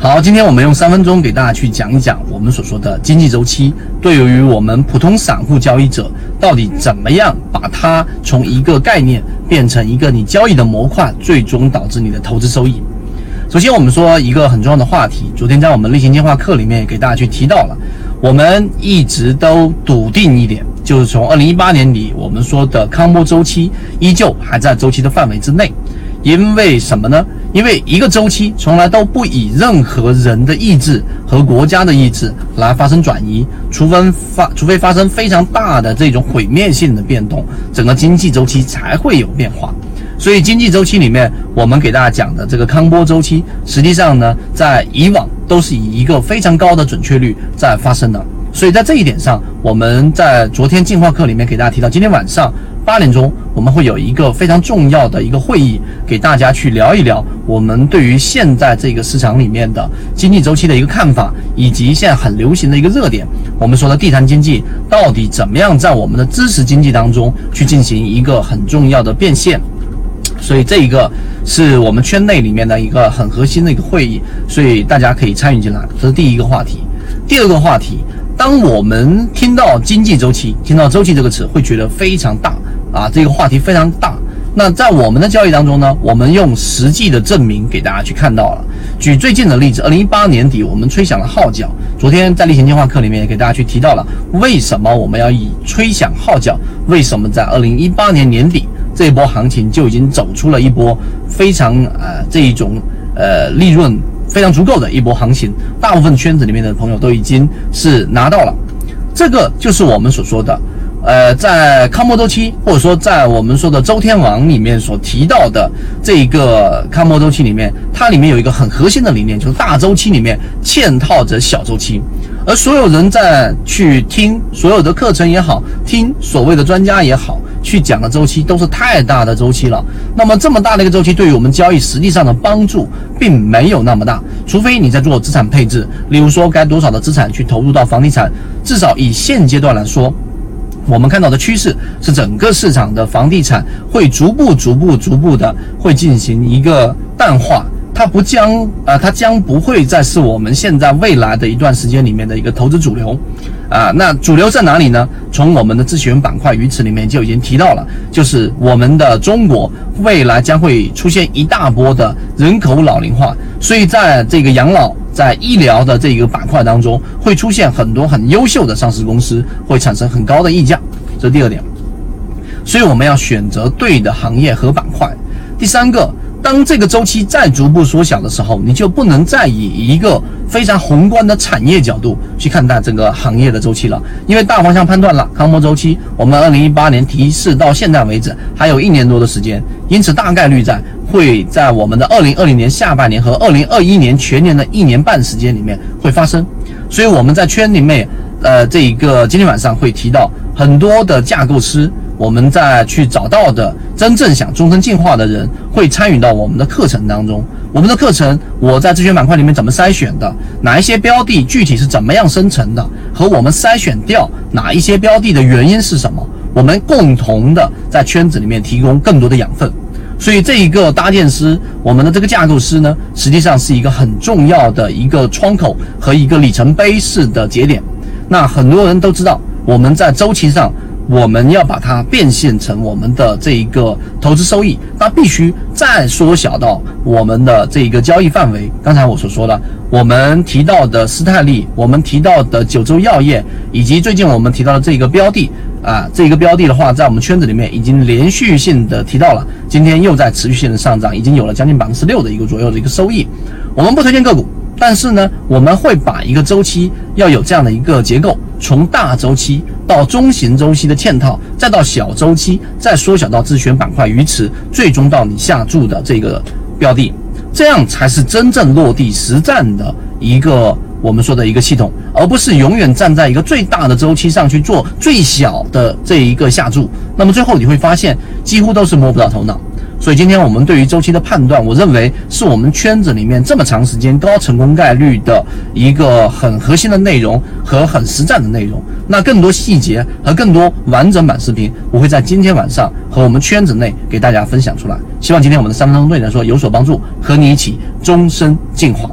好，今天我们用三分钟给大家去讲一讲我们所说的经济周期，对于我们普通散户交易者，到底怎么样把它从一个概念变成一个你交易的模块，最终导致你的投资收益。首先，我们说一个很重要的话题，昨天在我们例行电话课里面也给大家去提到了，我们一直都笃定一点，就是从二零一八年底我们说的康波周期依旧还在周期的范围之内。因为什么呢？因为一个周期从来都不以任何人的意志和国家的意志来发生转移，除非发除非发生非常大的这种毁灭性的变动，整个经济周期才会有变化。所以经济周期里面，我们给大家讲的这个康波周期，实际上呢，在以往都是以一个非常高的准确率在发生的。所以在这一点上，我们在昨天进化课里面给大家提到，今天晚上。八点钟，我们会有一个非常重要的一个会议，给大家去聊一聊我们对于现在这个市场里面的经济周期的一个看法，以及现在很流行的一个热点，我们说的地摊经济到底怎么样在我们的知识经济当中去进行一个很重要的变现。所以这一个是我们圈内里面的一个很核心的一个会议，所以大家可以参与进来。这是第一个话题。第二个话题，当我们听到经济周期，听到周期这个词，会觉得非常大。啊，这个话题非常大。那在我们的交易当中呢，我们用实际的证明给大家去看到了。举最近的例子，二零一八年底我们吹响了号角。昨天在例行电话课里面也给大家去提到了，为什么我们要以吹响号角？为什么在二零一八年年底这一波行情就已经走出了一波非常呃这一种呃利润非常足够的一波行情？大部分圈子里面的朋友都已经是拿到了。这个就是我们所说的。呃，在康波周期，或者说在我们说的周天王里面所提到的这一个康波周期里面，它里面有一个很核心的理念，就是大周期里面嵌套着小周期。而所有人在去听所有的课程也好，听所谓的专家也好，去讲的周期都是太大的周期了。那么这么大的一个周期，对于我们交易实际上的帮助并没有那么大，除非你在做资产配置，例如说该多少的资产去投入到房地产，至少以现阶段来说。我们看到的趋势是，整个市场的房地产会逐步、逐步、逐步的会进行一个淡化，它不将啊，它将不会再是我们现在未来的一段时间里面的一个投资主流，啊，那主流在哪里呢？从我们的咨询板块鱼池里面就已经提到了，就是我们的中国未来将会出现一大波的人口老龄化，所以在这个养老。在医疗的这个板块当中，会出现很多很优秀的上市公司，会产生很高的溢价，这是第二点。所以我们要选择对的行业和板块。第三个。当这个周期再逐步缩小的时候，你就不能再以一个非常宏观的产业角度去看待整个行业的周期了，因为大方向判断了康波周期，我们二零一八年提示到现在为止还有一年多的时间，因此大概率在会在我们的二零二零年下半年和二零二一年全年的一年半时间里面会发生，所以我们在圈里面，呃，这一个今天晚上会提到很多的架构师。我们在去找到的真正想终身进化的人，会参与到我们的课程当中。我们的课程，我在咨询板块里面怎么筛选的？哪一些标的具体是怎么样生成的？和我们筛选掉哪一些标的的原因是什么？我们共同的在圈子里面提供更多的养分。所以这一个搭建师，我们的这个架构师呢，实际上是一个很重要的一个窗口和一个里程碑式的节点。那很多人都知道，我们在周期上。我们要把它变现成我们的这一个投资收益，那必须再缩小到我们的这一个交易范围。刚才我所说的，我们提到的斯泰利，我们提到的九州药业，以及最近我们提到的这个标的啊，这个标的的话，在我们圈子里面已经连续性的提到了，今天又在持续性的上涨，已经有了将近百分之六的一个左右的一个收益。我们不推荐个股。但是呢，我们会把一个周期要有这样的一个结构，从大周期到中型周期的嵌套，再到小周期，再缩小到自选板块鱼池，最终到你下注的这个标的，这样才是真正落地实战的一个我们说的一个系统，而不是永远站在一个最大的周期上去做最小的这一个下注，那么最后你会发现几乎都是摸不到头脑。所以今天我们对于周期的判断，我认为是我们圈子里面这么长时间高成功概率的一个很核心的内容和很实战的内容。那更多细节和更多完整版视频，我会在今天晚上和我们圈子内给大家分享出来。希望今天我们的三分钟对你来说有所帮助，和你一起终身进化。